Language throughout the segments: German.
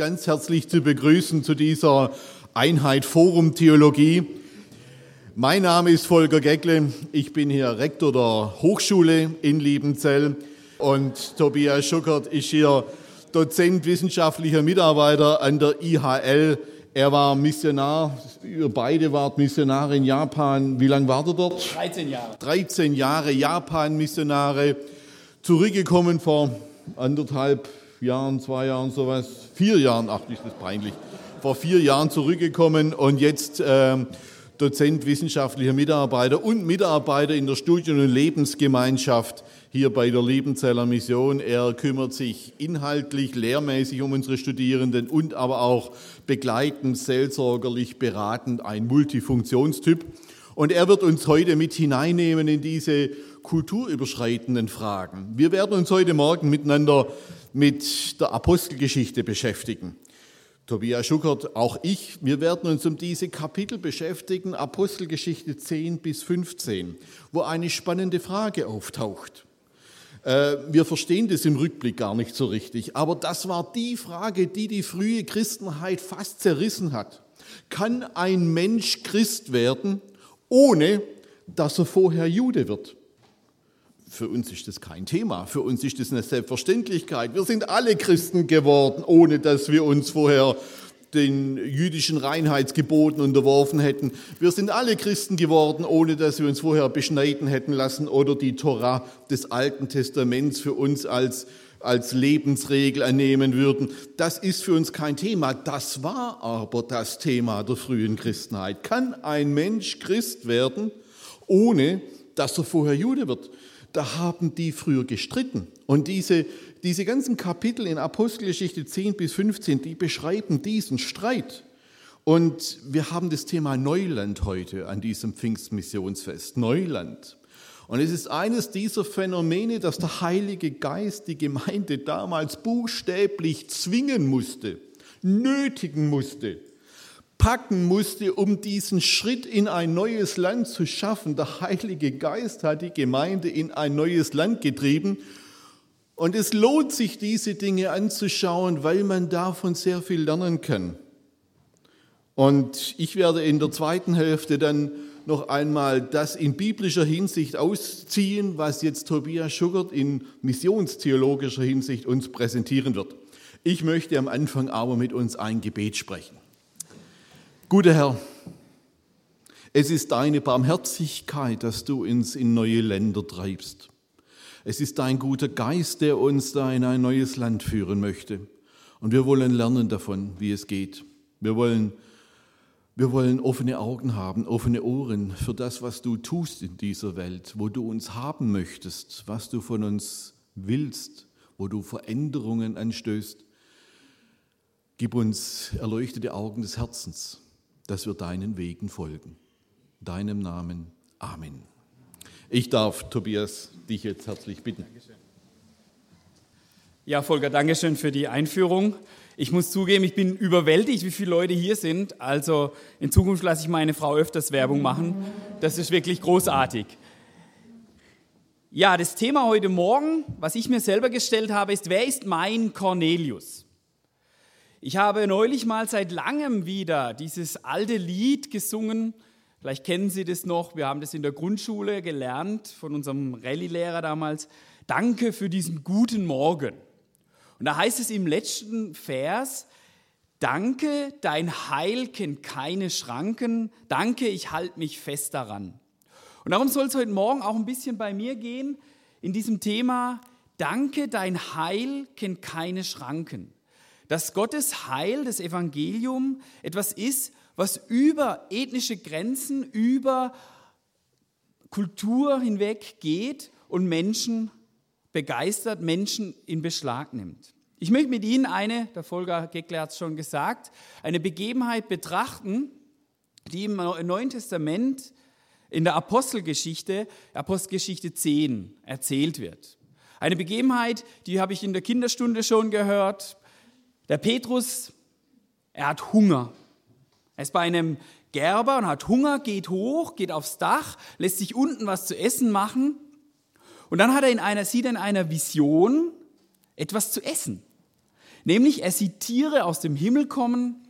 Ganz herzlich zu begrüßen zu dieser Einheit Forum Theologie. Mein Name ist Volker Geckle, ich bin hier Rektor der Hochschule in Liebenzell und Tobias Schuckert ist hier Dozent, wissenschaftlicher Mitarbeiter an der IHL. Er war Missionar, ihr beide wart Missionare in Japan. Wie lange war er dort? 13 Jahre. 13 Jahre Japan-Missionare, zurückgekommen vor anderthalb Jahren, zwei Jahren, sowas, vier Jahren, ach, ist das peinlich, vor vier Jahren zurückgekommen und jetzt ähm, Dozent, wissenschaftlicher Mitarbeiter und Mitarbeiter in der Studien- und Lebensgemeinschaft hier bei der Liebenzeller Mission. Er kümmert sich inhaltlich, lehrmäßig um unsere Studierenden und aber auch begleitend, seelsorgerlich, beratend, ein Multifunktionstyp. Und er wird uns heute mit hineinnehmen in diese kulturüberschreitenden Fragen. Wir werden uns heute Morgen miteinander mit der Apostelgeschichte beschäftigen. Tobias Schuckert, auch ich, wir werden uns um diese Kapitel beschäftigen, Apostelgeschichte 10 bis 15, wo eine spannende Frage auftaucht. Äh, wir verstehen das im Rückblick gar nicht so richtig, aber das war die Frage, die die frühe Christenheit fast zerrissen hat. Kann ein Mensch Christ werden, ohne dass er vorher Jude wird? Für uns ist das kein Thema. Für uns ist das eine Selbstverständlichkeit. Wir sind alle Christen geworden, ohne dass wir uns vorher den jüdischen Reinheitsgeboten unterworfen hätten. Wir sind alle Christen geworden, ohne dass wir uns vorher beschneiden hätten lassen oder die Torah des Alten Testaments für uns als, als Lebensregel annehmen würden. Das ist für uns kein Thema. Das war aber das Thema der frühen Christenheit. Kann ein Mensch Christ werden, ohne dass er vorher Jude wird? Da haben die früher gestritten. Und diese, diese ganzen Kapitel in Apostelgeschichte 10 bis 15, die beschreiben diesen Streit. Und wir haben das Thema Neuland heute an diesem Pfingstmissionsfest. Neuland. Und es ist eines dieser Phänomene, dass der Heilige Geist die Gemeinde damals buchstäblich zwingen musste, nötigen musste, packen musste, um diesen Schritt in ein neues Land zu schaffen. Der Heilige Geist hat die Gemeinde in ein neues Land getrieben. Und es lohnt sich, diese Dinge anzuschauen, weil man davon sehr viel lernen kann. Und ich werde in der zweiten Hälfte dann noch einmal das in biblischer Hinsicht ausziehen, was jetzt Tobias Schuckert in missionstheologischer Hinsicht uns präsentieren wird. Ich möchte am Anfang aber mit uns ein Gebet sprechen. Guter Herr, es ist deine Barmherzigkeit, dass du uns in neue Länder treibst. Es ist dein guter Geist, der uns da in ein neues Land führen möchte. Und wir wollen lernen davon, wie es geht. Wir wollen, wir wollen offene Augen haben, offene Ohren für das, was du tust in dieser Welt, wo du uns haben möchtest, was du von uns willst, wo du Veränderungen anstößt. Gib uns erleuchtete Augen des Herzens, dass wir deinen Wegen folgen. Deinem Namen. Amen. Ich darf Tobias dich jetzt herzlich bitten. Ja, Volker, danke schön für die Einführung. Ich muss zugeben, ich bin überwältigt, wie viele Leute hier sind. Also in Zukunft lasse ich meine Frau öfters Werbung machen. Das ist wirklich großartig. Ja, das Thema heute Morgen, was ich mir selber gestellt habe, ist, wer ist mein Cornelius? Ich habe neulich mal seit langem wieder dieses alte Lied gesungen. Vielleicht kennen Sie das noch. Wir haben das in der Grundschule gelernt von unserem Rallye-Lehrer damals. Danke für diesen guten Morgen. Und da heißt es im letzten Vers, Danke, dein Heil kennt keine Schranken. Danke, ich halte mich fest daran. Und darum soll es heute Morgen auch ein bisschen bei mir gehen in diesem Thema, Danke, dein Heil kennt keine Schranken dass Gottes Heil, das Evangelium, etwas ist, was über ethnische Grenzen, über Kultur hinweg geht und Menschen begeistert, Menschen in Beschlag nimmt. Ich möchte mit Ihnen eine, der Volker Geckler hat es schon gesagt, eine Begebenheit betrachten, die im Neuen Testament in der Apostelgeschichte, Apostelgeschichte 10, erzählt wird. Eine Begebenheit, die habe ich in der Kinderstunde schon gehört. Der Petrus, er hat Hunger. Er ist bei einem Gerber und hat Hunger, geht hoch, geht aufs Dach, lässt sich unten was zu essen machen. Und dann hat er in einer, sieht er in einer Vision etwas zu essen. Nämlich er sieht Tiere aus dem Himmel kommen,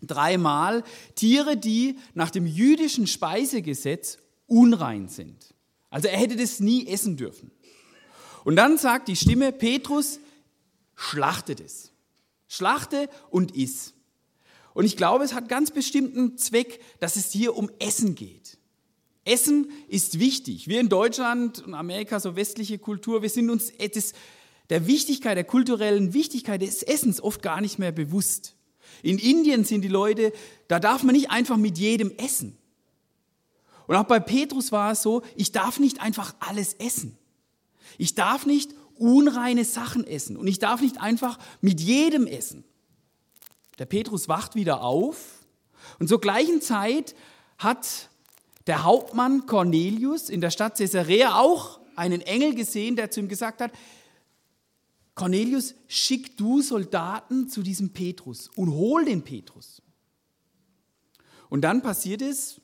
dreimal, Tiere, die nach dem jüdischen Speisegesetz unrein sind. Also er hätte das nie essen dürfen. Und dann sagt die Stimme, Petrus, schlachte es. Schlachte und iss. Und ich glaube, es hat ganz bestimmten Zweck, dass es hier um Essen geht. Essen ist wichtig. Wir in Deutschland und Amerika, so westliche Kultur, wir sind uns des, der Wichtigkeit, der kulturellen Wichtigkeit des Essens oft gar nicht mehr bewusst. In Indien sind die Leute, da darf man nicht einfach mit jedem essen. Und auch bei Petrus war es so, ich darf nicht einfach alles essen. Ich darf nicht unreine Sachen essen und ich darf nicht einfach mit jedem essen. Der Petrus wacht wieder auf und zur gleichen Zeit hat der Hauptmann Cornelius in der Stadt Caesarea auch einen Engel gesehen, der zu ihm gesagt hat, Cornelius, schick du Soldaten zu diesem Petrus und hol den Petrus. Und dann passiert es,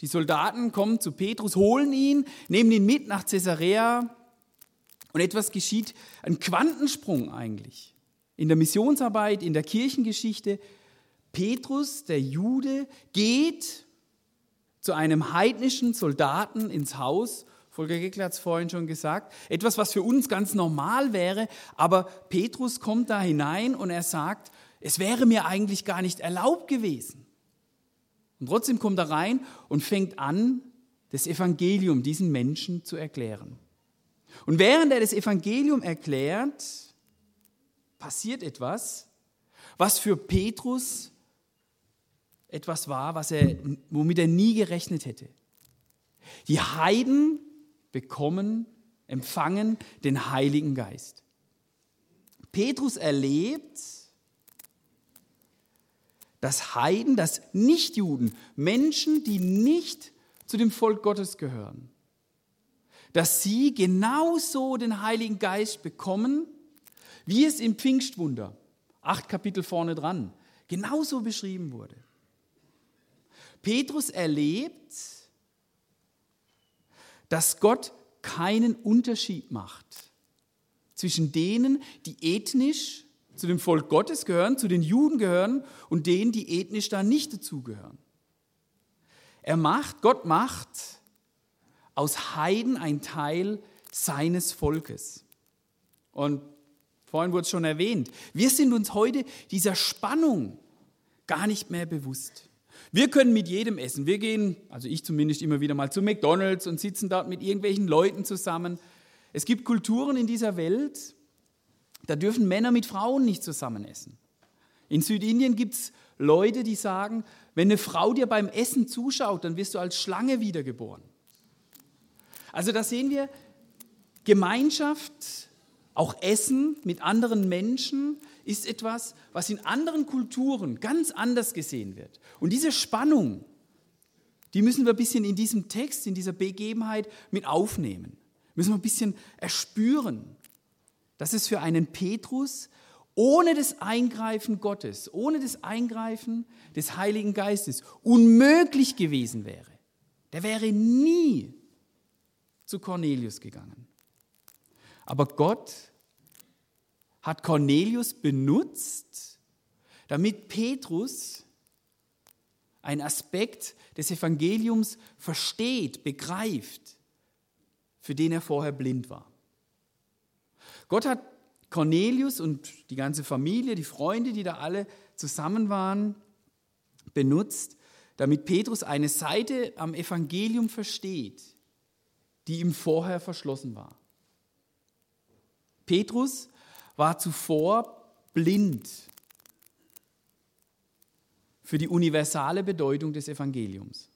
die Soldaten kommen zu Petrus, holen ihn, nehmen ihn mit nach Caesarea und etwas geschieht, ein Quantensprung eigentlich. In der Missionsarbeit, in der Kirchengeschichte. Petrus, der Jude, geht zu einem heidnischen Soldaten ins Haus. Volker Geckler hat es vorhin schon gesagt. Etwas, was für uns ganz normal wäre. Aber Petrus kommt da hinein und er sagt, es wäre mir eigentlich gar nicht erlaubt gewesen. Und trotzdem kommt er rein und fängt an, das Evangelium diesen Menschen zu erklären. Und während er das Evangelium erklärt, passiert etwas, was für Petrus etwas war, was er, womit er nie gerechnet hätte. Die Heiden bekommen, empfangen den Heiligen Geist. Petrus erlebt, dass Heiden, dass Nichtjuden, Menschen, die nicht zu dem Volk Gottes gehören, dass sie genauso den Heiligen Geist bekommen, wie es im Pfingstwunder, acht Kapitel vorne dran, genauso beschrieben wurde. Petrus erlebt, dass Gott keinen Unterschied macht zwischen denen, die ethnisch zu dem Volk Gottes gehören, zu den Juden gehören und denen, die ethnisch da nicht dazugehören. Er macht, Gott macht aus Heiden ein Teil seines Volkes. Und vorhin wurde es schon erwähnt, wir sind uns heute dieser Spannung gar nicht mehr bewusst. Wir können mit jedem essen. Wir gehen, also ich zumindest immer wieder mal zu McDonald's und sitzen dort mit irgendwelchen Leuten zusammen. Es gibt Kulturen in dieser Welt, da dürfen Männer mit Frauen nicht zusammen essen. In Südindien gibt es Leute, die sagen, wenn eine Frau dir beim Essen zuschaut, dann wirst du als Schlange wiedergeboren. Also da sehen wir Gemeinschaft, auch Essen mit anderen Menschen ist etwas, was in anderen Kulturen ganz anders gesehen wird. Und diese Spannung, die müssen wir ein bisschen in diesem Text, in dieser Begebenheit mit aufnehmen. Müssen wir ein bisschen erspüren, dass es für einen Petrus ohne das Eingreifen Gottes, ohne das Eingreifen des Heiligen Geistes unmöglich gewesen wäre. Der wäre nie zu Cornelius gegangen. Aber Gott hat Cornelius benutzt, damit Petrus einen Aspekt des Evangeliums versteht, begreift, für den er vorher blind war. Gott hat Cornelius und die ganze Familie, die Freunde, die da alle zusammen waren, benutzt, damit Petrus eine Seite am Evangelium versteht, die ihm vorher verschlossen war. Petrus war zuvor blind für die universale Bedeutung des Evangeliums.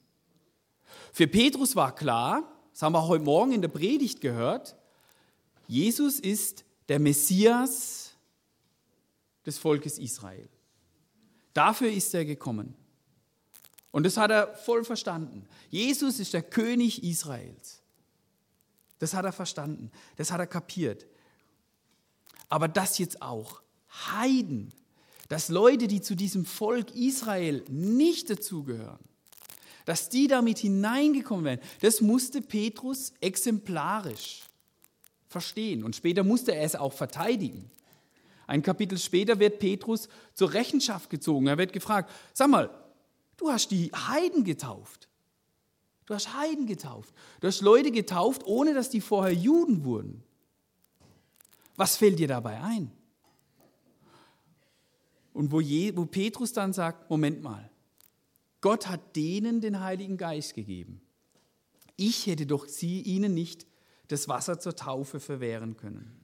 Für Petrus war klar, das haben wir heute Morgen in der Predigt gehört, Jesus ist der Messias, des Volkes Israel. Dafür ist er gekommen. Und das hat er voll verstanden. Jesus ist der König Israels. Das hat er verstanden. Das hat er kapiert. Aber das jetzt auch. Heiden, dass Leute, die zu diesem Volk Israel nicht dazugehören, dass die damit hineingekommen wären, das musste Petrus exemplarisch verstehen. Und später musste er es auch verteidigen. Ein Kapitel später wird Petrus zur Rechenschaft gezogen. Er wird gefragt, sag mal, du hast die Heiden getauft. Du hast Heiden getauft. Du hast Leute getauft, ohne dass die vorher Juden wurden. Was fällt dir dabei ein? Und wo, Je, wo Petrus dann sagt, Moment mal, Gott hat denen den Heiligen Geist gegeben. Ich hätte doch sie ihnen nicht das Wasser zur Taufe verwehren können.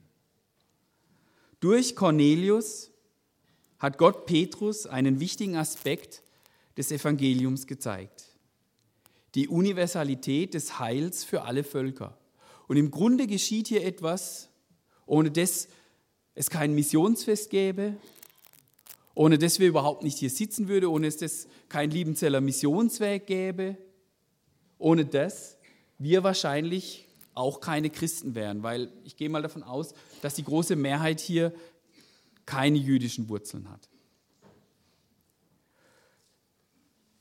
Durch Cornelius hat Gott Petrus einen wichtigen Aspekt des Evangeliums gezeigt. Die Universalität des Heils für alle Völker. Und im Grunde geschieht hier etwas, ohne dass es kein Missionsfest gäbe, ohne dass wir überhaupt nicht hier sitzen würden, ohne dass es kein Liebenzeller Missionsweg gäbe, ohne dass wir wahrscheinlich auch keine Christen wären, weil ich gehe mal davon aus, dass die große Mehrheit hier keine jüdischen Wurzeln hat.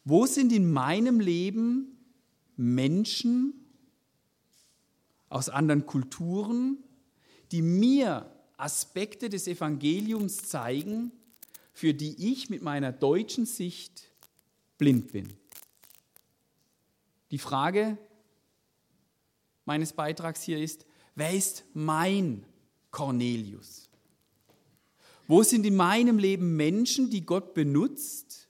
Wo sind in meinem Leben Menschen aus anderen Kulturen, die mir Aspekte des Evangeliums zeigen, für die ich mit meiner deutschen Sicht blind bin? Die Frage meines Beitrags hier ist, wer ist mein Cornelius? Wo sind in meinem Leben Menschen, die Gott benutzt,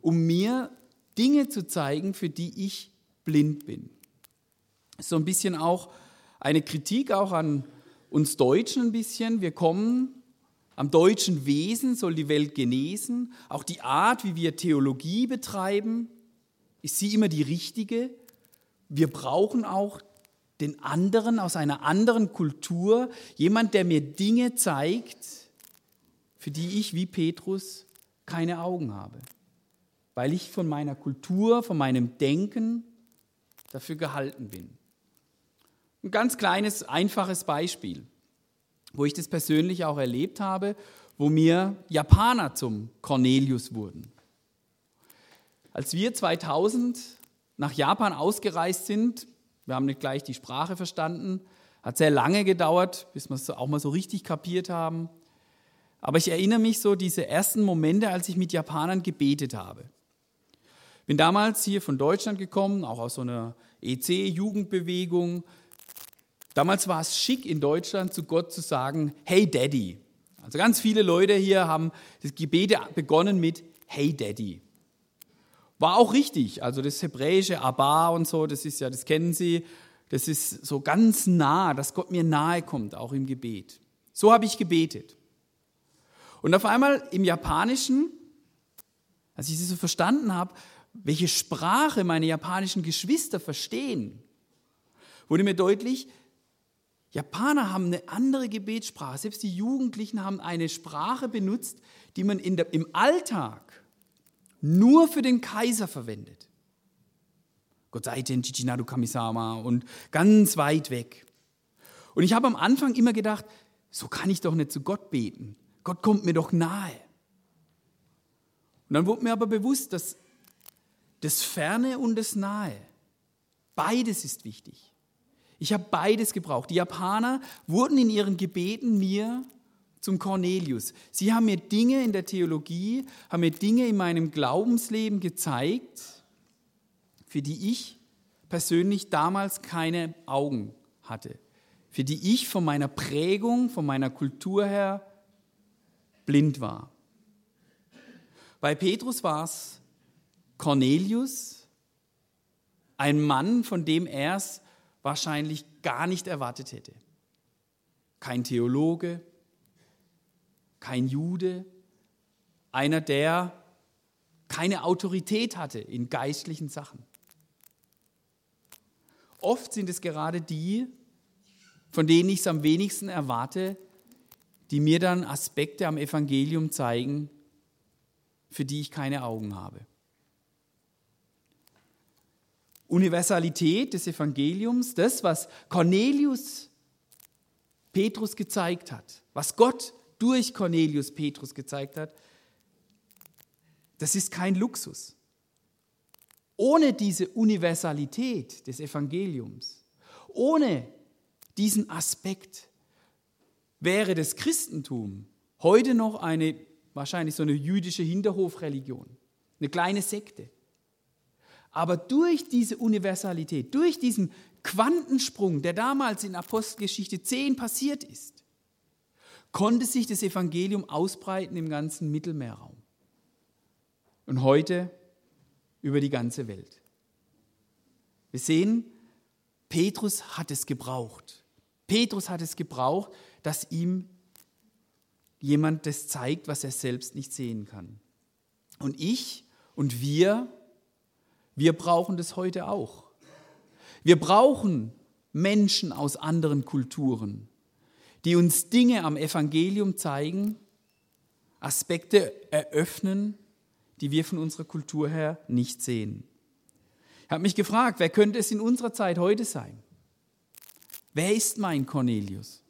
um mir Dinge zu zeigen, für die ich blind bin? So ein bisschen auch eine Kritik auch an uns Deutschen ein bisschen. Wir kommen am deutschen Wesen soll die Welt genesen. Auch die Art, wie wir Theologie betreiben, ist sie immer die richtige. Wir brauchen auch den anderen aus einer anderen Kultur, jemand, der mir Dinge zeigt, für die ich wie Petrus keine Augen habe, weil ich von meiner Kultur, von meinem Denken dafür gehalten bin. Ein ganz kleines, einfaches Beispiel, wo ich das persönlich auch erlebt habe, wo mir Japaner zum Cornelius wurden. Als wir 2000 nach Japan ausgereist sind, wir haben nicht gleich die Sprache verstanden. Hat sehr lange gedauert, bis wir es auch mal so richtig kapiert haben. Aber ich erinnere mich so diese ersten Momente, als ich mit Japanern gebetet habe. Bin damals hier von Deutschland gekommen, auch aus so einer EC-Jugendbewegung. Damals war es schick in Deutschland zu Gott zu sagen, hey Daddy. Also ganz viele Leute hier haben das Gebete begonnen mit Hey Daddy. War auch richtig. Also das hebräische Abba und so, das ist ja, das kennen Sie. Das ist so ganz nah, dass Gott mir nahe kommt, auch im Gebet. So habe ich gebetet. Und auf einmal im Japanischen, als ich das so verstanden habe, welche Sprache meine japanischen Geschwister verstehen, wurde mir deutlich, Japaner haben eine andere Gebetssprache. Selbst die Jugendlichen haben eine Sprache benutzt, die man der, im Alltag nur für den Kaiser verwendet. Gott sei den Chichinadu Kamisama und ganz weit weg. Und ich habe am Anfang immer gedacht, so kann ich doch nicht zu Gott beten. Gott kommt mir doch nahe. Und dann wurde mir aber bewusst, dass das Ferne und das Nahe, beides ist wichtig. Ich habe beides gebraucht. Die Japaner wurden in ihren Gebeten mir zum Cornelius. Sie haben mir Dinge in der Theologie, haben mir Dinge in meinem Glaubensleben gezeigt, für die ich persönlich damals keine Augen hatte, für die ich von meiner Prägung, von meiner Kultur her blind war. Bei Petrus war es Cornelius, ein Mann, von dem er es wahrscheinlich gar nicht erwartet hätte. Kein Theologe, kein Jude, einer, der keine Autorität hatte in geistlichen Sachen. Oft sind es gerade die, von denen ich es am wenigsten erwarte, die mir dann Aspekte am Evangelium zeigen, für die ich keine Augen habe. Universalität des Evangeliums, das, was Cornelius Petrus gezeigt hat, was Gott durch Cornelius Petrus gezeigt hat, das ist kein Luxus. Ohne diese Universalität des Evangeliums, ohne diesen Aspekt wäre das Christentum heute noch eine wahrscheinlich so eine jüdische Hinterhofreligion, eine kleine Sekte. Aber durch diese Universalität, durch diesen Quantensprung, der damals in Apostelgeschichte 10 passiert ist, konnte sich das Evangelium ausbreiten im ganzen Mittelmeerraum. Und heute über die ganze Welt. Wir sehen, Petrus hat es gebraucht. Petrus hat es gebraucht, dass ihm jemand das zeigt, was er selbst nicht sehen kann. Und ich und wir wir brauchen das heute auch. Wir brauchen Menschen aus anderen Kulturen, die uns Dinge am Evangelium zeigen, Aspekte eröffnen, die wir von unserer Kultur her nicht sehen. Ich habe mich gefragt, wer könnte es in unserer Zeit heute sein? Wer ist mein Cornelius?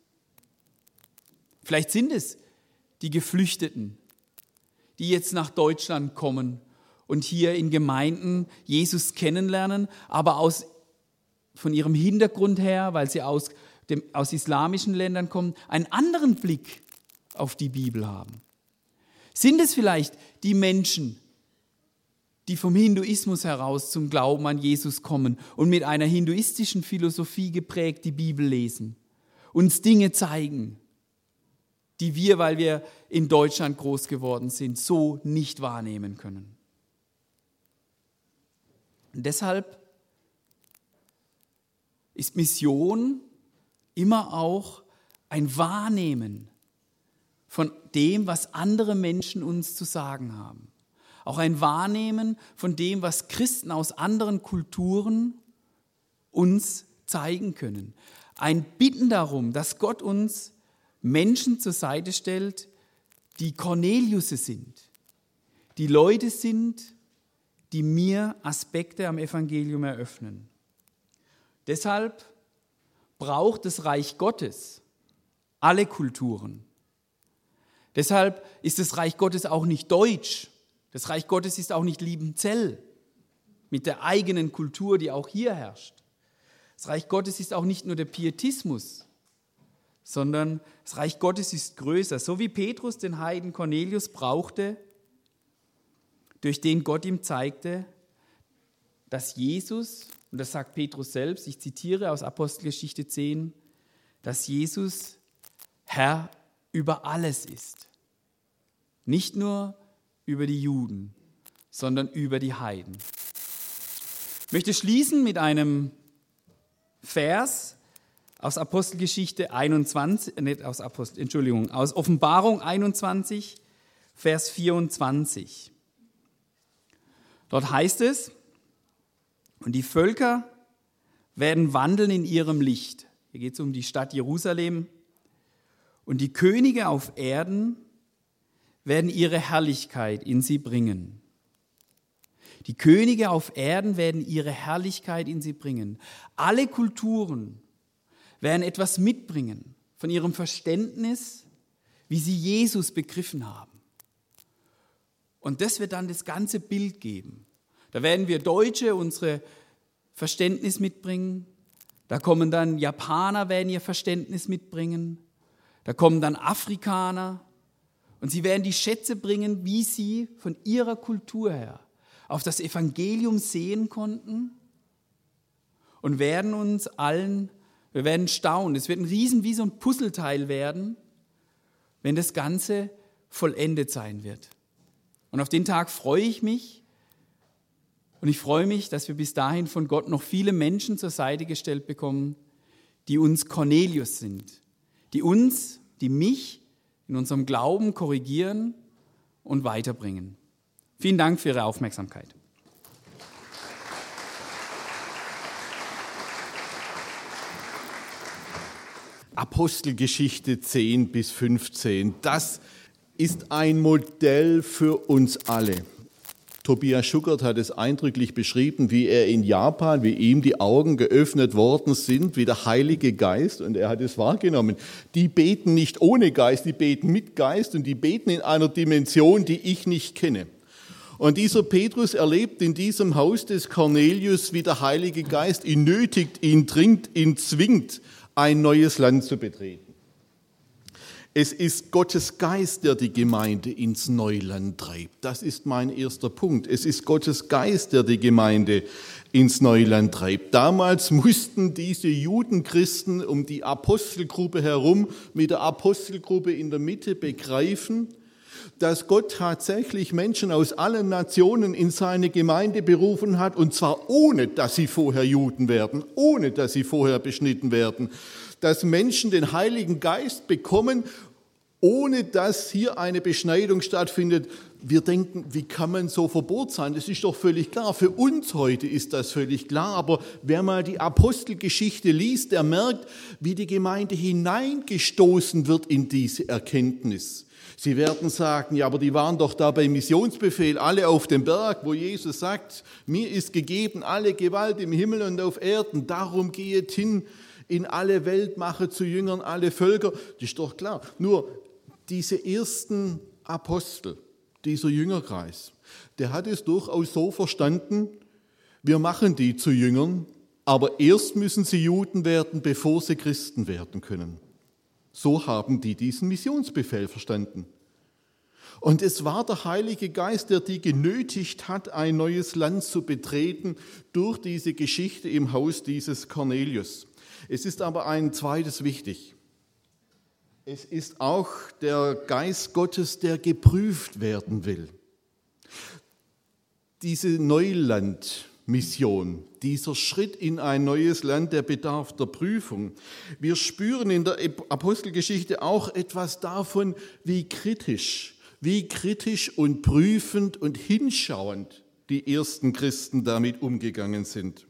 Vielleicht sind es die Geflüchteten, die jetzt nach Deutschland kommen und hier in Gemeinden Jesus kennenlernen, aber aus, von ihrem Hintergrund her, weil sie aus, dem, aus islamischen Ländern kommen, einen anderen Blick auf die Bibel haben. Sind es vielleicht die Menschen, die vom Hinduismus heraus zum Glauben an Jesus kommen und mit einer hinduistischen Philosophie geprägt die Bibel lesen, uns Dinge zeigen, die wir, weil wir in Deutschland groß geworden sind, so nicht wahrnehmen können. Und deshalb ist Mission immer auch ein Wahrnehmen von dem, was andere Menschen uns zu sagen haben. Auch ein Wahrnehmen von dem, was Christen aus anderen Kulturen uns zeigen können. Ein Bitten darum, dass Gott uns Menschen zur Seite stellt, die Cornelius sind, die Leute sind, die mir Aspekte am Evangelium eröffnen. Deshalb braucht das Reich Gottes alle Kulturen. Deshalb ist das Reich Gottes auch nicht deutsch. Das Reich Gottes ist auch nicht Liebenzell mit der eigenen Kultur, die auch hier herrscht. Das Reich Gottes ist auch nicht nur der Pietismus, sondern das Reich Gottes ist größer. So wie Petrus den Heiden Cornelius brauchte, durch den Gott ihm zeigte, dass Jesus, und das sagt Petrus selbst, ich zitiere aus Apostelgeschichte 10, dass Jesus Herr über alles ist. Nicht nur über die Juden, sondern über die Heiden. Ich möchte schließen mit einem Vers aus Apostelgeschichte 21, nicht aus Apostel, Entschuldigung, aus Offenbarung 21, Vers 24. Dort heißt es, und die Völker werden wandeln in ihrem Licht. Hier geht es um die Stadt Jerusalem. Und die Könige auf Erden werden ihre Herrlichkeit in sie bringen. Die Könige auf Erden werden ihre Herrlichkeit in sie bringen. Alle Kulturen werden etwas mitbringen von ihrem Verständnis, wie sie Jesus begriffen haben. Und das wird dann das ganze Bild geben. Da werden wir Deutsche unsere Verständnis mitbringen. Da kommen dann Japaner, werden ihr Verständnis mitbringen. Da kommen dann Afrikaner. Und sie werden die Schätze bringen, wie sie von ihrer Kultur her auf das Evangelium sehen konnten und werden uns allen, wir werden staunen. Es wird ein Riesen wie so ein Puzzleteil werden, wenn das Ganze vollendet sein wird. Und auf den Tag freue ich mich. Und ich freue mich, dass wir bis dahin von Gott noch viele Menschen zur Seite gestellt bekommen, die uns Cornelius sind, die uns, die mich in unserem Glauben korrigieren und weiterbringen. Vielen Dank für Ihre Aufmerksamkeit. Apostelgeschichte 10 bis 15. Das ist ein Modell für uns alle. Tobias Schuckert hat es eindrücklich beschrieben, wie er in Japan, wie ihm die Augen geöffnet worden sind, wie der Heilige Geist, und er hat es wahrgenommen. Die beten nicht ohne Geist, die beten mit Geist und die beten in einer Dimension, die ich nicht kenne. Und dieser Petrus erlebt in diesem Haus des Cornelius, wie der Heilige Geist ihn nötigt, ihn dringt, ihn zwingt, ein neues Land zu betreten. Es ist Gottes Geist, der die Gemeinde ins Neuland treibt. Das ist mein erster Punkt. Es ist Gottes Geist, der die Gemeinde ins Neuland treibt. Damals mussten diese Judenchristen um die Apostelgruppe herum mit der Apostelgruppe in der Mitte begreifen, dass Gott tatsächlich Menschen aus allen Nationen in seine Gemeinde berufen hat, und zwar ohne, dass sie vorher Juden werden, ohne, dass sie vorher beschnitten werden, dass Menschen den Heiligen Geist bekommen, ohne dass hier eine Beschneidung stattfindet. Wir denken, wie kann man so verbohrt sein? Das ist doch völlig klar. Für uns heute ist das völlig klar. Aber wer mal die Apostelgeschichte liest, der merkt, wie die Gemeinde hineingestoßen wird in diese Erkenntnis. Sie werden sagen, ja, aber die waren doch da beim Missionsbefehl, alle auf dem Berg, wo Jesus sagt, mir ist gegeben alle Gewalt im Himmel und auf Erden, darum gehet hin in alle Welt, mache zu Jüngern alle Völker. Das ist doch klar. Nur diese ersten Apostel, dieser Jüngerkreis, der hat es durchaus so verstanden, wir machen die zu Jüngern, aber erst müssen sie Juden werden, bevor sie Christen werden können. So haben die diesen Missionsbefehl verstanden. Und es war der Heilige Geist, der die genötigt hat, ein neues Land zu betreten durch diese Geschichte im Haus dieses Cornelius. Es ist aber ein zweites wichtig. Es ist auch der Geist Gottes, der geprüft werden will. Diese Neuland, Mission, dieser Schritt in ein neues Land, der bedarf der Prüfung. Wir spüren in der Apostelgeschichte auch etwas davon, wie kritisch, wie kritisch und prüfend und hinschauend die ersten Christen damit umgegangen sind.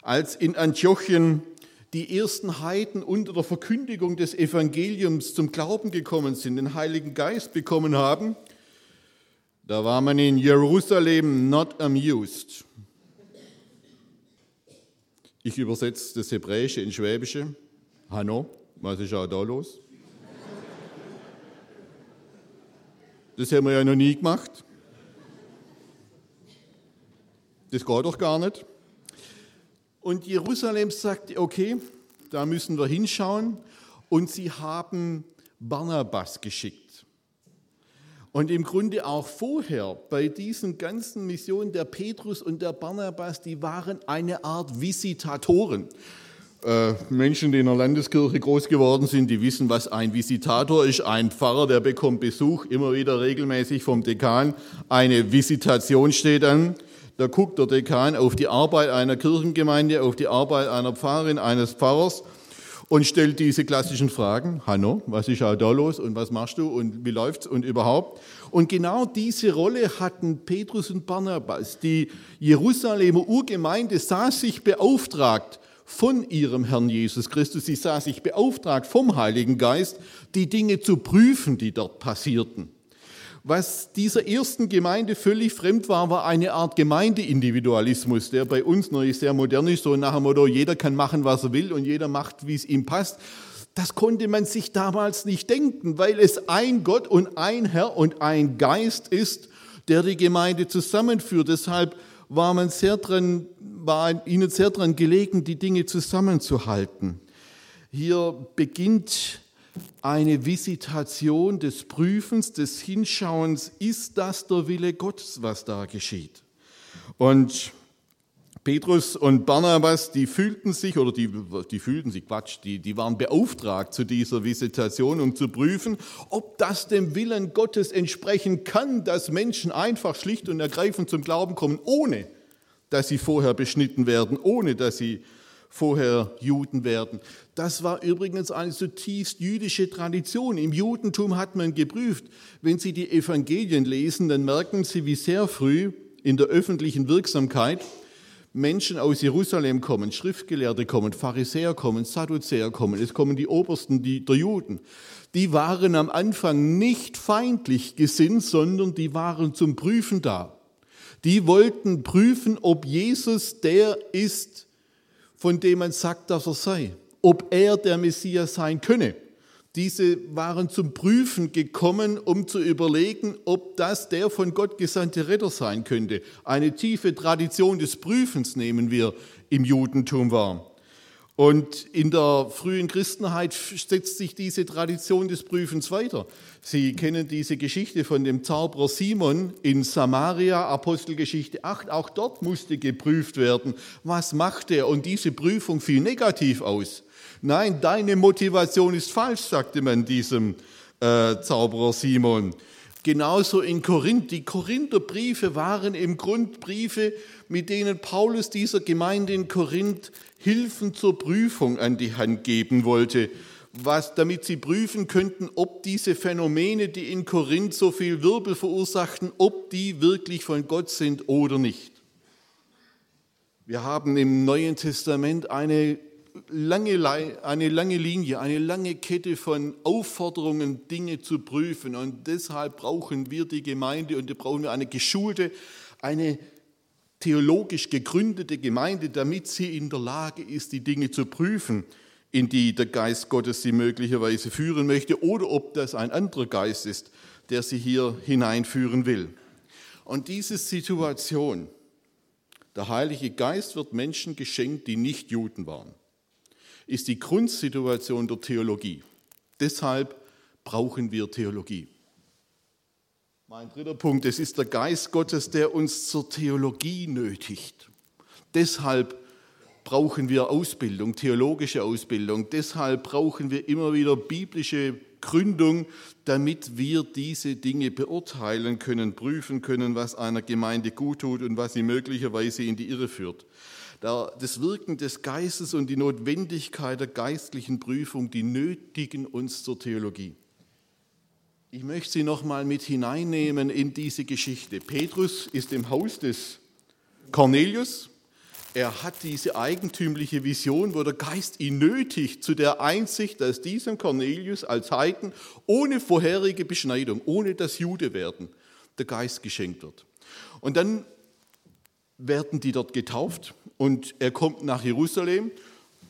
Als in Antiochien die ersten Heiden unter der Verkündigung des Evangeliums zum Glauben gekommen sind, den Heiligen Geist bekommen haben, da war man in Jerusalem not amused. Ich übersetze das Hebräische ins Schwäbische. Hanno, was ist auch da los? Das haben wir ja noch nie gemacht. Das geht doch gar nicht. Und Jerusalem sagte, okay, da müssen wir hinschauen. Und sie haben Barnabas geschickt. Und im Grunde auch vorher bei diesen ganzen Missionen der Petrus und der Barnabas, die waren eine Art Visitatoren. Äh, Menschen, die in der Landeskirche groß geworden sind, die wissen, was ein Visitator ist. Ein Pfarrer, der bekommt Besuch, immer wieder regelmäßig vom Dekan. Eine Visitation steht an. Da guckt der Dekan auf die Arbeit einer Kirchengemeinde, auf die Arbeit einer Pfarrerin, eines Pfarrers und stellt diese klassischen Fragen. Hanno, was ist da los und was machst du und wie läuft's und überhaupt? Und genau diese Rolle hatten Petrus und Barnabas. Die Jerusalemer Urgemeinde sah sich beauftragt von ihrem Herrn Jesus Christus. Sie sah sich beauftragt vom Heiligen Geist, die Dinge zu prüfen, die dort passierten. Was dieser ersten Gemeinde völlig fremd war, war eine Art Gemeindeindividualismus, der bei uns noch sehr modern ist, so nach dem Motto, jeder kann machen, was er will und jeder macht, wie es ihm passt. Das konnte man sich damals nicht denken, weil es ein Gott und ein Herr und ein Geist ist, der die Gemeinde zusammenführt. Deshalb war man sehr dran, war ihnen sehr dran gelegen, die Dinge zusammenzuhalten. Hier beginnt eine Visitation des Prüfens, des Hinschauens, ist das der Wille Gottes, was da geschieht? Und Petrus und Barnabas, die fühlten sich, oder die, die fühlten sich, Quatsch, die, die waren beauftragt zu dieser Visitation, um zu prüfen, ob das dem Willen Gottes entsprechen kann, dass Menschen einfach schlicht und ergreifend zum Glauben kommen, ohne dass sie vorher beschnitten werden, ohne dass sie vorher Juden werden. Das war übrigens eine zutiefst jüdische Tradition. Im Judentum hat man geprüft, wenn Sie die Evangelien lesen, dann merken Sie, wie sehr früh in der öffentlichen Wirksamkeit Menschen aus Jerusalem kommen, Schriftgelehrte kommen, Pharisäer kommen, Sadduzäer kommen, es kommen die Obersten die, der Juden. Die waren am Anfang nicht feindlich gesinnt, sondern die waren zum Prüfen da. Die wollten prüfen, ob Jesus der ist, von dem man sagt, dass er sei, ob er der Messias sein könne. Diese waren zum Prüfen gekommen, um zu überlegen, ob das der von Gott gesandte Retter sein könnte. Eine tiefe Tradition des Prüfens nehmen wir im Judentum wahr. Und in der frühen Christenheit setzt sich diese Tradition des Prüfens weiter. Sie kennen diese Geschichte von dem Zauberer Simon in Samaria, Apostelgeschichte 8. Auch dort musste geprüft werden, was macht er? Und diese Prüfung fiel negativ aus. Nein, deine Motivation ist falsch, sagte man diesem äh, Zauberer Simon. Genauso in Korinth. Die Korintherbriefe waren im Grund Briefe, mit denen Paulus dieser Gemeinde in Korinth Hilfen zur Prüfung an die Hand geben wollte, was, damit sie prüfen könnten, ob diese Phänomene, die in Korinth so viel Wirbel verursachten, ob die wirklich von Gott sind oder nicht. Wir haben im Neuen Testament eine lange, eine lange Linie, eine lange Kette von Aufforderungen, Dinge zu prüfen. Und deshalb brauchen wir die Gemeinde und brauchen wir eine geschulte, eine theologisch gegründete Gemeinde, damit sie in der Lage ist, die Dinge zu prüfen, in die der Geist Gottes sie möglicherweise führen möchte oder ob das ein anderer Geist ist, der sie hier hineinführen will. Und diese Situation, der Heilige Geist wird Menschen geschenkt, die nicht Juden waren ist die Grundsituation der Theologie. Deshalb brauchen wir Theologie. Mein dritter Punkt, es ist der Geist Gottes, der uns zur Theologie nötigt. Deshalb brauchen wir Ausbildung, theologische Ausbildung. Deshalb brauchen wir immer wieder biblische Gründung, damit wir diese Dinge beurteilen können, prüfen können, was einer Gemeinde gut tut und was sie möglicherweise in die Irre führt das Wirken des Geistes und die Notwendigkeit der geistlichen Prüfung, die nötigen uns zur Theologie. Ich möchte Sie noch mal mit hineinnehmen in diese Geschichte. Petrus ist im Haus des Cornelius. Er hat diese eigentümliche Vision, wo der Geist ihn nötigt zu der Einsicht, dass diesem Cornelius als Heiden ohne vorherige Beschneidung, ohne das Jude werden, der Geist geschenkt wird. Und dann werden die dort getauft und er kommt nach Jerusalem.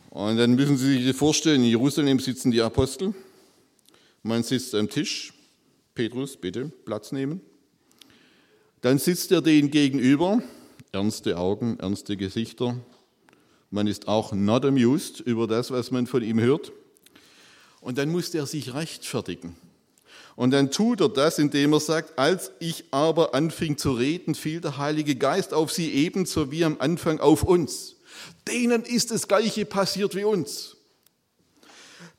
Und dann müssen Sie sich vorstellen, in Jerusalem sitzen die Apostel. Man sitzt am Tisch. Petrus, bitte Platz nehmen. Dann sitzt er denen gegenüber. Ernste Augen, ernste Gesichter. Man ist auch not amused über das, was man von ihm hört. Und dann muss er sich rechtfertigen. Und dann tut er das, indem er sagt, als ich aber anfing zu reden, fiel der Heilige Geist auf sie ebenso wie am Anfang auf uns. Denen ist das Gleiche passiert wie uns.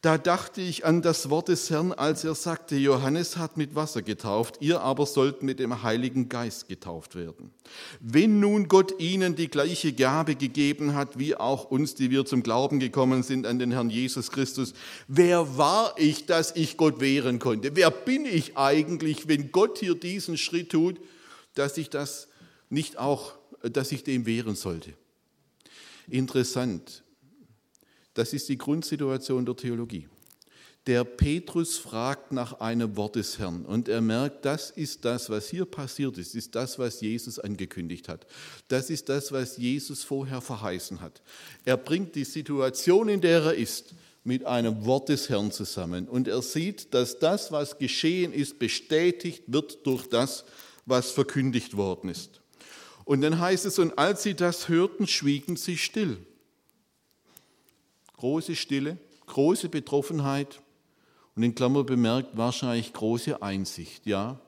Da dachte ich an das Wort des Herrn, als er sagte, Johannes hat mit Wasser getauft, ihr aber sollt mit dem Heiligen Geist getauft werden. Wenn nun Gott ihnen die gleiche Gabe gegeben hat, wie auch uns, die wir zum Glauben gekommen sind an den Herrn Jesus Christus, wer war ich, dass ich Gott wehren konnte? Wer bin ich eigentlich, wenn Gott hier diesen Schritt tut, dass ich das nicht auch, dass ich dem wehren sollte? Interessant. Das ist die Grundsituation der Theologie. Der Petrus fragt nach einem Wort des Herrn und er merkt, das ist das, was hier passiert ist, ist das, was Jesus angekündigt hat. Das ist das, was Jesus vorher verheißen hat. Er bringt die Situation, in der er ist, mit einem Wort des Herrn zusammen und er sieht, dass das, was geschehen ist, bestätigt wird durch das, was verkündigt worden ist. Und dann heißt es, und als sie das hörten, schwiegen sie still große Stille, große Betroffenheit und in Klammer bemerkt wahrscheinlich große Einsicht. Ja,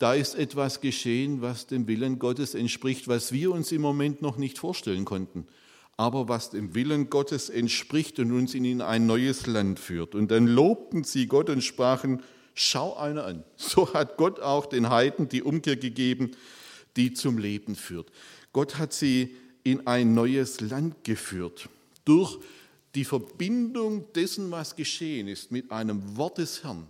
da ist etwas geschehen, was dem Willen Gottes entspricht, was wir uns im Moment noch nicht vorstellen konnten, aber was dem Willen Gottes entspricht und uns in ein neues Land führt. Und dann lobten sie Gott und sprachen, schau einer an. So hat Gott auch den Heiden die Umkehr gegeben, die zum Leben führt. Gott hat sie in ein neues Land geführt durch die Verbindung dessen, was geschehen ist, mit einem Wort des Herrn,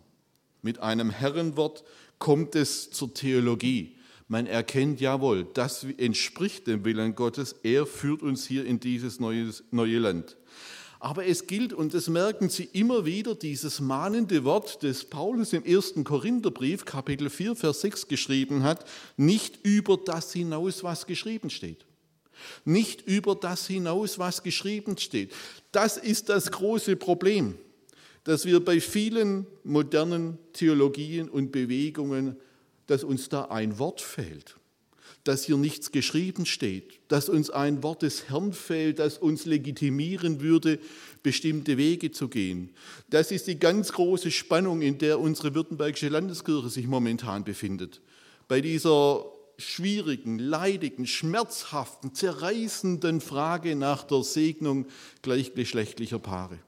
mit einem Herrenwort, kommt es zur Theologie. Man erkennt jawohl, das entspricht dem Willen Gottes. Er führt uns hier in dieses neue, Land. Aber es gilt, und das merken Sie immer wieder, dieses mahnende Wort, das Paulus im ersten Korintherbrief, Kapitel 4, Vers 6 geschrieben hat, nicht über das hinaus, was geschrieben steht. Nicht über das hinaus, was geschrieben steht. Das ist das große Problem, dass wir bei vielen modernen Theologien und Bewegungen dass uns da ein Wort fehlt, dass hier nichts geschrieben steht, dass uns ein Wort des Herrn fehlt, das uns legitimieren würde, bestimmte Wege zu gehen. Das ist die ganz große Spannung, in der unsere Württembergische Landeskirche sich momentan befindet. Bei dieser schwierigen, leidigen, schmerzhaften, zerreißenden Frage nach der Segnung gleichgeschlechtlicher Paare.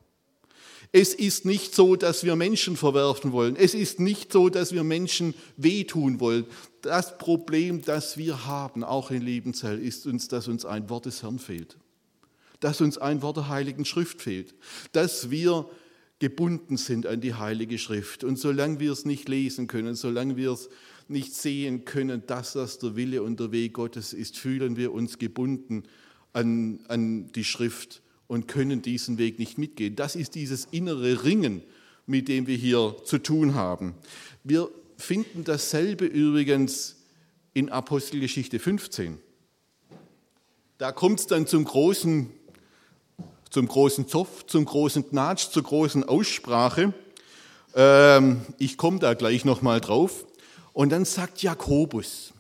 Es ist nicht so, dass wir Menschen verwerfen wollen. Es ist nicht so, dass wir Menschen wehtun wollen. Das Problem, das wir haben, auch in Lebenshell, ist uns, dass uns ein Wort des Herrn fehlt. Dass uns ein Wort der Heiligen Schrift fehlt. Dass wir gebunden sind an die Heilige Schrift. Und solange wir es nicht lesen können, solange wir es nicht sehen können, dass das der Wille und der Weg Gottes ist, fühlen wir uns gebunden an, an die Schrift und können diesen Weg nicht mitgehen. Das ist dieses innere Ringen, mit dem wir hier zu tun haben. Wir finden dasselbe übrigens in Apostelgeschichte 15. Da kommt es dann zum großen, zum großen Zoff, zum großen Gnatsch, zur großen Aussprache. Ähm, ich komme da gleich nochmal drauf. Und dann sagt Jakobus,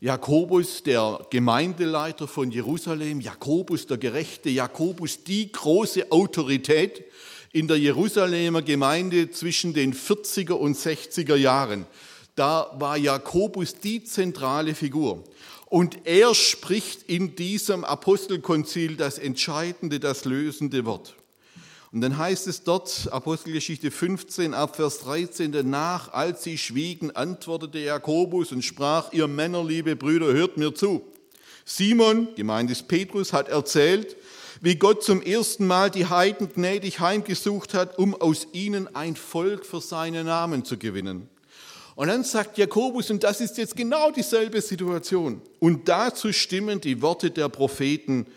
Jakobus, der Gemeindeleiter von Jerusalem, Jakobus, der Gerechte, Jakobus, die große Autorität in der Jerusalemer Gemeinde zwischen den 40er und 60er Jahren. Da war Jakobus die zentrale Figur. Und er spricht in diesem Apostelkonzil das entscheidende, das lösende Wort. Und dann heißt es dort, Apostelgeschichte 15, ab Vers 13, danach, als sie schwiegen, antwortete Jakobus und sprach, ihr Männer, liebe Brüder, hört mir zu. Simon, gemeint ist Petrus, hat erzählt, wie Gott zum ersten Mal die Heiden gnädig heimgesucht hat, um aus ihnen ein Volk für seinen Namen zu gewinnen. Und dann sagt Jakobus, und das ist jetzt genau dieselbe Situation, und dazu stimmen die Worte der Propheten,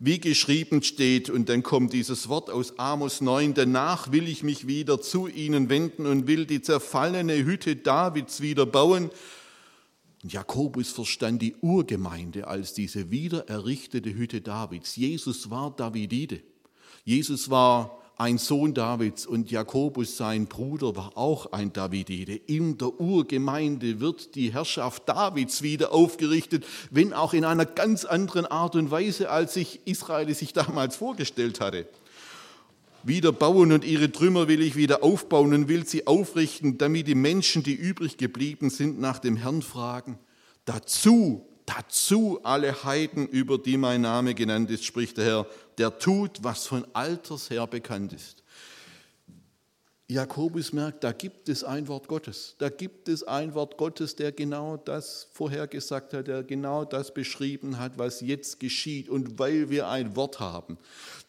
wie geschrieben steht, und dann kommt dieses Wort aus Amos 9, danach will ich mich wieder zu ihnen wenden und will die zerfallene Hütte Davids wieder bauen. Jakobus verstand die Urgemeinde als diese wieder errichtete Hütte Davids. Jesus war Davidide. Jesus war ein Sohn Davids und Jakobus, sein Bruder, war auch ein Davidide. In der Urgemeinde wird die Herrschaft Davids wieder aufgerichtet, wenn auch in einer ganz anderen Art und Weise, als sich Israel sich damals vorgestellt hatte. Wieder bauen und ihre Trümmer will ich wieder aufbauen und will sie aufrichten, damit die Menschen, die übrig geblieben sind, nach dem Herrn fragen. Dazu dazu alle Heiden, über die mein Name genannt ist, spricht der Herr, der tut, was von alters her bekannt ist. Jakobus merkt, da gibt es ein Wort Gottes. Da gibt es ein Wort Gottes, der genau das vorhergesagt hat, der genau das beschrieben hat, was jetzt geschieht. Und weil wir ein Wort haben,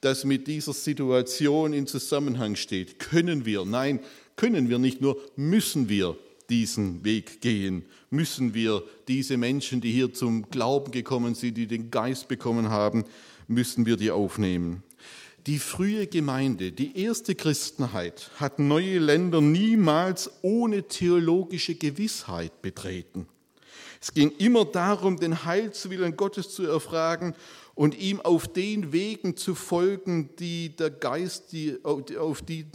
das mit dieser Situation in Zusammenhang steht, können wir, nein, können wir nicht nur, müssen wir diesen Weg gehen, müssen wir diese Menschen, die hier zum Glauben gekommen sind, die den Geist bekommen haben, müssen wir die aufnehmen. Die frühe Gemeinde, die erste Christenheit, hat neue Länder niemals ohne theologische Gewissheit betreten. Es ging immer darum, den Heilswillen Gottes zu erfragen und ihm auf den Wegen zu folgen, die der Geist, die, auf die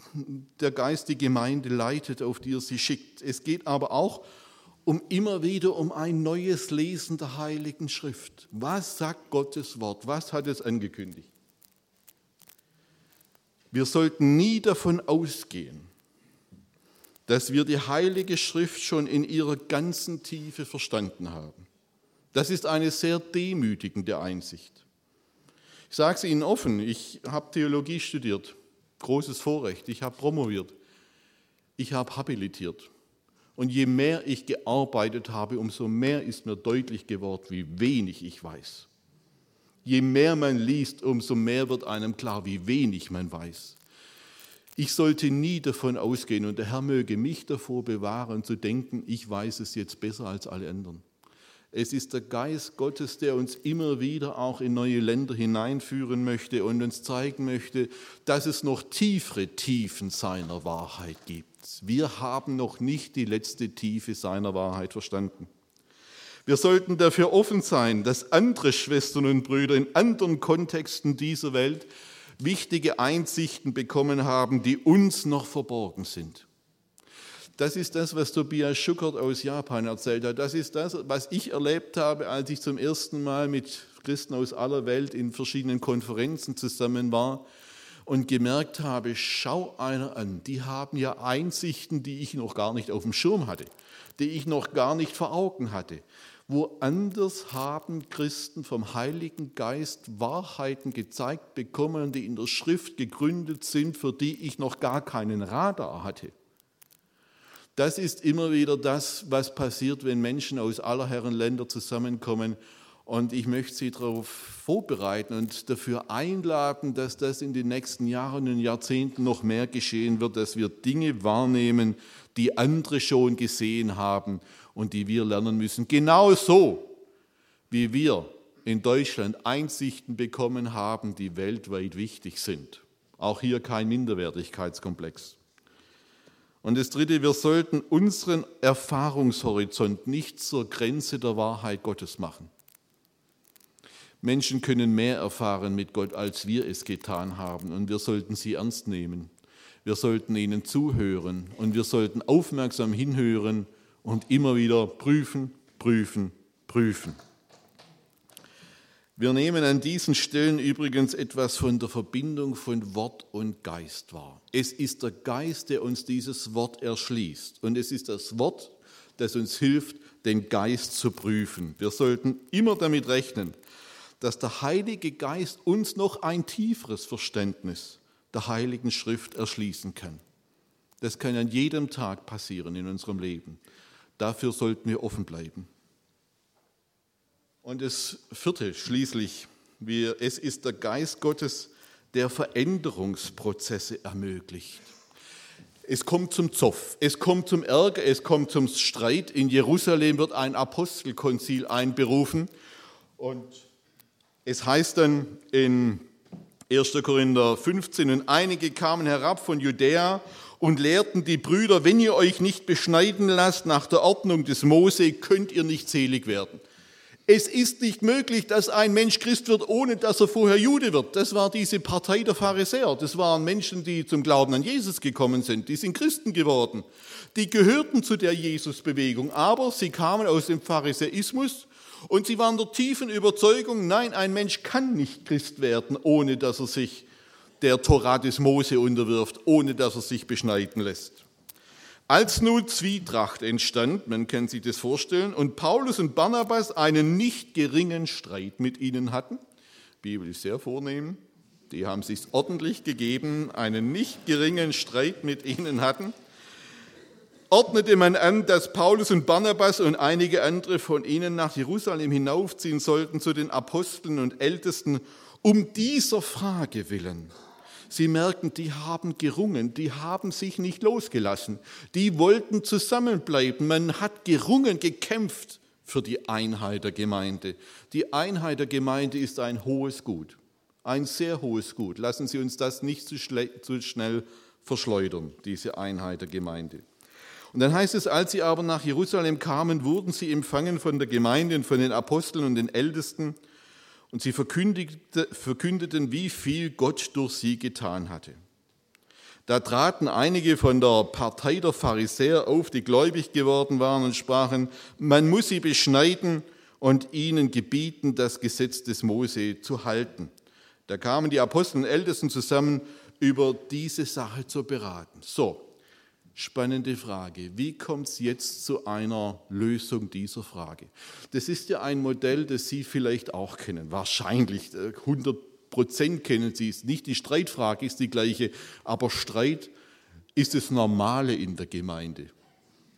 der Geist die Gemeinde leitet, auf die er sie schickt. Es geht aber auch um immer wieder um ein neues Lesen der Heiligen Schrift. Was sagt Gottes Wort? Was hat es angekündigt? Wir sollten nie davon ausgehen, dass wir die Heilige Schrift schon in ihrer ganzen Tiefe verstanden haben. Das ist eine sehr demütigende Einsicht. Ich sage es Ihnen offen, ich habe Theologie studiert, großes Vorrecht, ich habe promoviert, ich habe habilitiert. Und je mehr ich gearbeitet habe, umso mehr ist mir deutlich geworden, wie wenig ich weiß. Je mehr man liest, umso mehr wird einem klar, wie wenig man weiß. Ich sollte nie davon ausgehen, und der Herr möge mich davor bewahren, zu denken, ich weiß es jetzt besser als alle anderen. Es ist der Geist Gottes, der uns immer wieder auch in neue Länder hineinführen möchte und uns zeigen möchte, dass es noch tiefere Tiefen seiner Wahrheit gibt. Wir haben noch nicht die letzte Tiefe seiner Wahrheit verstanden. Wir sollten dafür offen sein, dass andere Schwestern und Brüder in anderen Kontexten dieser Welt wichtige Einsichten bekommen haben, die uns noch verborgen sind. Das ist das, was Tobias Schuckert aus Japan erzählt hat. Das ist das, was ich erlebt habe, als ich zum ersten Mal mit Christen aus aller Welt in verschiedenen Konferenzen zusammen war und gemerkt habe, schau einer an, die haben ja Einsichten, die ich noch gar nicht auf dem Schirm hatte, die ich noch gar nicht vor Augen hatte. Woanders haben Christen vom Heiligen Geist Wahrheiten gezeigt bekommen, die in der Schrift gegründet sind, für die ich noch gar keinen Radar hatte. Das ist immer wieder das, was passiert, wenn Menschen aus aller Herren Länder zusammenkommen. Und ich möchte Sie darauf vorbereiten und dafür einladen, dass das in den nächsten Jahren und Jahrzehnten noch mehr geschehen wird, dass wir Dinge wahrnehmen, die andere schon gesehen haben und die wir lernen müssen. Genauso wie wir in Deutschland Einsichten bekommen haben, die weltweit wichtig sind. Auch hier kein Minderwertigkeitskomplex. Und das Dritte, wir sollten unseren Erfahrungshorizont nicht zur Grenze der Wahrheit Gottes machen. Menschen können mehr erfahren mit Gott, als wir es getan haben. Und wir sollten sie ernst nehmen. Wir sollten ihnen zuhören und wir sollten aufmerksam hinhören und immer wieder prüfen, prüfen, prüfen. Wir nehmen an diesen Stellen übrigens etwas von der Verbindung von Wort und Geist wahr. Es ist der Geist, der uns dieses Wort erschließt. Und es ist das Wort, das uns hilft, den Geist zu prüfen. Wir sollten immer damit rechnen, dass der Heilige Geist uns noch ein tieferes Verständnis der Heiligen Schrift erschließen kann. Das kann an jedem Tag passieren in unserem Leben. Dafür sollten wir offen bleiben. Und das vierte schließlich, wir, es ist der Geist Gottes, der Veränderungsprozesse ermöglicht. Es kommt zum Zoff, es kommt zum Ärger, es kommt zum Streit. In Jerusalem wird ein Apostelkonzil einberufen und es heißt dann in 1. Korinther 15, und einige kamen herab von Judäa und lehrten die Brüder, wenn ihr euch nicht beschneiden lasst nach der Ordnung des Mose, könnt ihr nicht selig werden. Es ist nicht möglich, dass ein Mensch Christ wird, ohne dass er vorher Jude wird. Das war diese Partei der Pharisäer. Das waren Menschen, die zum Glauben an Jesus gekommen sind. Die sind Christen geworden. Die gehörten zu der Jesusbewegung, aber sie kamen aus dem Pharisäismus und sie waren der tiefen Überzeugung, nein, ein Mensch kann nicht Christ werden, ohne dass er sich der Torah des Mose unterwirft, ohne dass er sich beschneiden lässt. Als nun Zwietracht entstand, man kann sich das vorstellen, und Paulus und Barnabas einen nicht geringen Streit mit ihnen hatten, Bibel ist sehr vornehm, die haben sich ordentlich gegeben, einen nicht geringen Streit mit ihnen hatten, ordnete man an, dass Paulus und Barnabas und einige andere von ihnen nach Jerusalem hinaufziehen sollten zu den Aposteln und Ältesten, um dieser Frage willen Sie merken, die haben gerungen, die haben sich nicht losgelassen, die wollten zusammenbleiben. Man hat gerungen, gekämpft für die Einheit der Gemeinde. Die Einheit der Gemeinde ist ein hohes Gut, ein sehr hohes Gut. Lassen Sie uns das nicht zu, zu schnell verschleudern, diese Einheit der Gemeinde. Und dann heißt es, als sie aber nach Jerusalem kamen, wurden sie empfangen von der Gemeinde und von den Aposteln und den Ältesten. Und sie verkündeten, wie viel Gott durch sie getan hatte. Da traten einige von der Partei der Pharisäer auf, die gläubig geworden waren und sprachen, man muss sie beschneiden und ihnen gebieten, das Gesetz des Mose zu halten. Da kamen die Apostel und Ältesten zusammen, über diese Sache zu beraten. So, Spannende Frage. Wie kommt es jetzt zu einer Lösung dieser Frage? Das ist ja ein Modell, das Sie vielleicht auch kennen. Wahrscheinlich 100 äh, Prozent kennen Sie es. Nicht die Streitfrage ist die gleiche, aber Streit ist das Normale in der Gemeinde.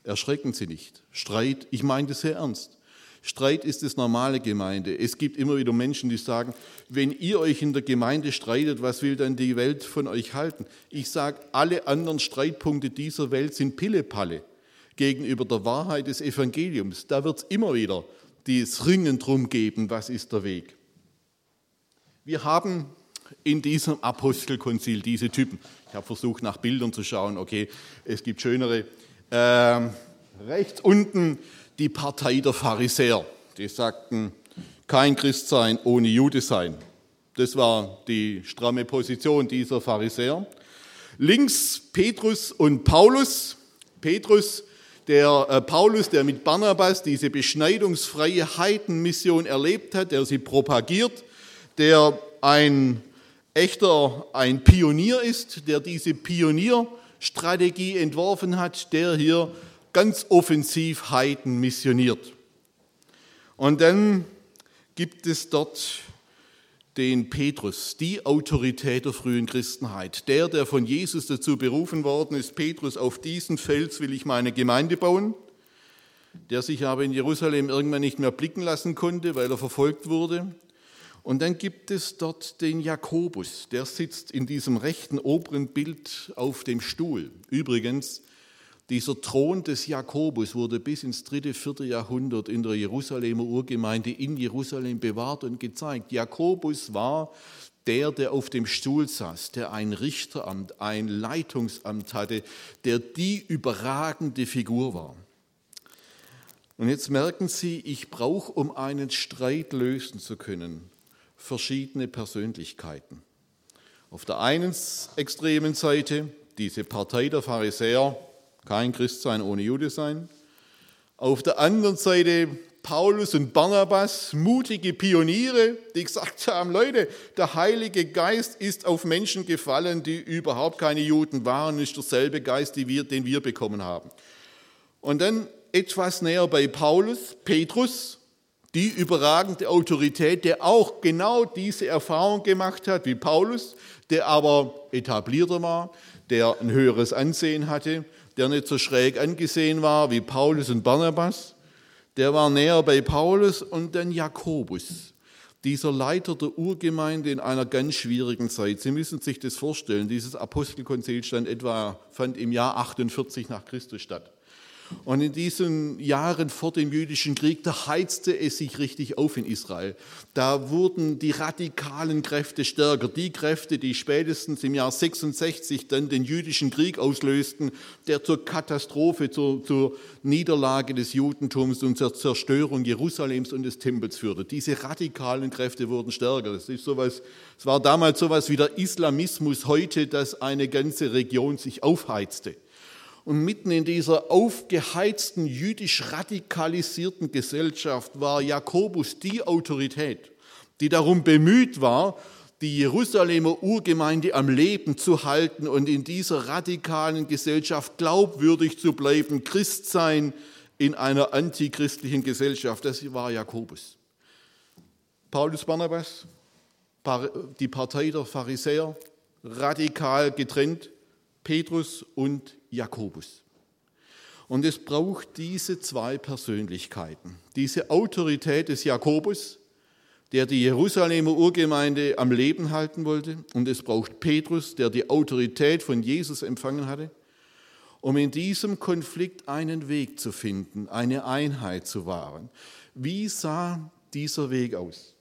Erschrecken Sie nicht. Streit, ich meine das sehr ernst. Streit ist das normale Gemeinde. Es gibt immer wieder Menschen, die sagen, wenn ihr euch in der Gemeinde streitet, was will dann die Welt von euch halten? Ich sage, alle anderen Streitpunkte dieser Welt sind Pillepalle gegenüber der Wahrheit des Evangeliums. Da wird es immer wieder die es Ringen drum geben, was ist der Weg. Wir haben in diesem Apostelkonzil diese Typen. Ich habe versucht, nach Bildern zu schauen. Okay, es gibt schönere. Ähm, rechts unten die Partei der Pharisäer. Die sagten, kein Christ sein ohne Jude sein. Das war die stramme Position dieser Pharisäer. Links Petrus und Paulus. Petrus, der äh, Paulus, der mit Barnabas diese beschneidungsfreie Heidenmission erlebt hat, der sie propagiert, der ein echter ein Pionier ist, der diese Pionierstrategie entworfen hat, der hier ganz offensiv Heiden missioniert. Und dann gibt es dort den Petrus, die Autorität der frühen Christenheit, der, der von Jesus dazu berufen worden ist, Petrus, auf diesen Fels will ich meine Gemeinde bauen, der sich aber in Jerusalem irgendwann nicht mehr blicken lassen konnte, weil er verfolgt wurde. Und dann gibt es dort den Jakobus, der sitzt in diesem rechten oberen Bild auf dem Stuhl. Übrigens, dieser Thron des Jakobus wurde bis ins dritte, vierte Jahrhundert in der Jerusalemer Urgemeinde in Jerusalem bewahrt und gezeigt. Jakobus war der, der auf dem Stuhl saß, der ein Richteramt, ein Leitungsamt hatte, der die überragende Figur war. Und jetzt merken Sie, ich brauche, um einen Streit lösen zu können, verschiedene Persönlichkeiten. Auf der einen extremen Seite diese Partei der Pharisäer, kein Christ sein ohne Jude sein. Auf der anderen Seite Paulus und Barnabas, mutige Pioniere, die gesagt haben, Leute, der Heilige Geist ist auf Menschen gefallen, die überhaupt keine Juden waren, ist derselbe Geist, wir, den wir bekommen haben. Und dann etwas näher bei Paulus, Petrus, die überragende Autorität, der auch genau diese Erfahrung gemacht hat wie Paulus, der aber etablierter war, der ein höheres Ansehen hatte der nicht so schräg angesehen war wie Paulus und Barnabas. Der war näher bei Paulus und dann Jakobus, dieser Leiter der Urgemeinde in einer ganz schwierigen Zeit. Sie müssen sich das vorstellen, dieses Apostelkonzil stand etwa, fand im Jahr 48 nach Christus statt. Und in diesen Jahren vor dem jüdischen Krieg, da heizte es sich richtig auf in Israel. Da wurden die radikalen Kräfte stärker. Die Kräfte, die spätestens im Jahr 66 dann den jüdischen Krieg auslösten, der zur Katastrophe, zur, zur Niederlage des Judentums und zur Zerstörung Jerusalems und des Tempels führte. Diese radikalen Kräfte wurden stärker. Das ist sowas, es war damals sowas wie der Islamismus heute, dass eine ganze Region sich aufheizte. Und mitten in dieser aufgeheizten, jüdisch radikalisierten Gesellschaft war Jakobus die Autorität, die darum bemüht war, die Jerusalemer Urgemeinde am Leben zu halten und in dieser radikalen Gesellschaft glaubwürdig zu bleiben, Christ sein in einer antichristlichen Gesellschaft. Das war Jakobus. Paulus Barnabas, die Partei der Pharisäer, radikal getrennt, Petrus und Jakobus. Und es braucht diese zwei Persönlichkeiten, diese Autorität des Jakobus, der die Jerusalemer Urgemeinde am Leben halten wollte, und es braucht Petrus, der die Autorität von Jesus empfangen hatte, um in diesem Konflikt einen Weg zu finden, eine Einheit zu wahren. Wie sah dieser Weg aus?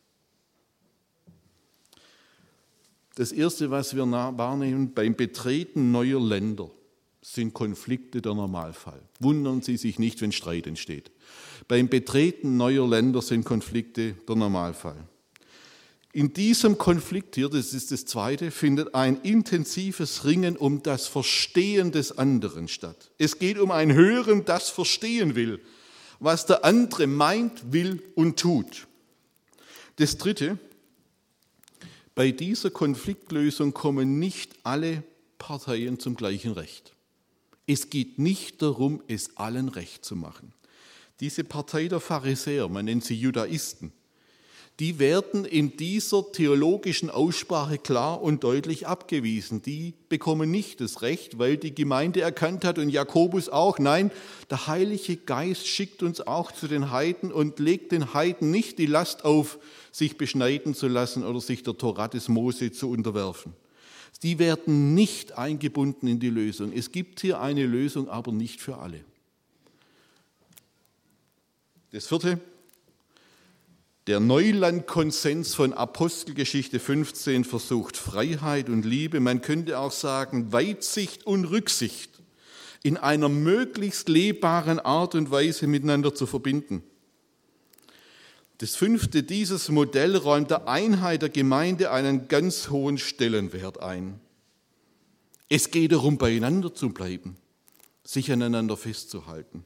Das Erste, was wir wahrnehmen beim Betreten neuer Länder, sind Konflikte der Normalfall. Wundern Sie sich nicht, wenn Streit entsteht. Beim Betreten neuer Länder sind Konflikte der Normalfall. In diesem Konflikt hier, das ist das zweite, findet ein intensives Ringen um das Verstehen des anderen statt. Es geht um ein Hören, das verstehen will, was der andere meint, will und tut. Das dritte, bei dieser Konfliktlösung kommen nicht alle Parteien zum gleichen Recht. Es geht nicht darum, es allen recht zu machen. Diese Partei der Pharisäer, man nennt sie Judaisten, die werden in dieser theologischen Aussprache klar und deutlich abgewiesen. Die bekommen nicht das Recht, weil die Gemeinde erkannt hat und Jakobus auch. Nein, der Heilige Geist schickt uns auch zu den Heiden und legt den Heiden nicht die Last auf, sich beschneiden zu lassen oder sich der Torah des Mose zu unterwerfen. Die werden nicht eingebunden in die Lösung. Es gibt hier eine Lösung, aber nicht für alle. Das vierte, Der Neulandkonsens von Apostelgeschichte 15 versucht Freiheit und Liebe, man könnte auch sagen Weitsicht und Rücksicht in einer möglichst lebbaren Art und Weise miteinander zu verbinden. Das fünfte, dieses Modell räumt der Einheit der Gemeinde einen ganz hohen Stellenwert ein. Es geht darum, beieinander zu bleiben, sich aneinander festzuhalten.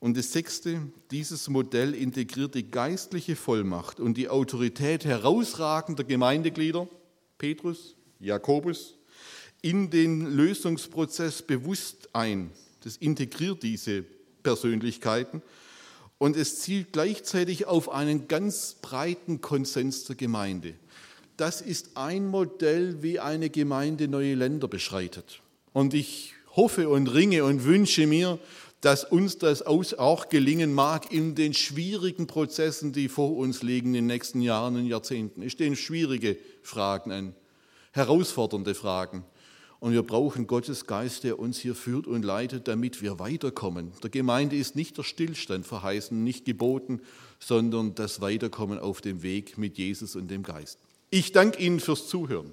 Und das sechste, dieses Modell integriert die geistliche Vollmacht und die Autorität herausragender Gemeindeglieder, Petrus, Jakobus, in den Lösungsprozess bewusst ein. Das integriert diese Persönlichkeiten und es zielt gleichzeitig auf einen ganz breiten Konsens der Gemeinde. Das ist ein Modell, wie eine Gemeinde neue Länder beschreitet. Und ich hoffe und ringe und wünsche mir, dass uns das auch gelingen mag in den schwierigen Prozessen, die vor uns liegen in den nächsten Jahren und Jahrzehnten. Es stehen schwierige Fragen an, herausfordernde Fragen. Und wir brauchen Gottes Geist, der uns hier führt und leitet, damit wir weiterkommen. Der Gemeinde ist nicht der Stillstand verheißen, nicht geboten, sondern das Weiterkommen auf dem Weg mit Jesus und dem Geist. Ich danke Ihnen fürs Zuhören.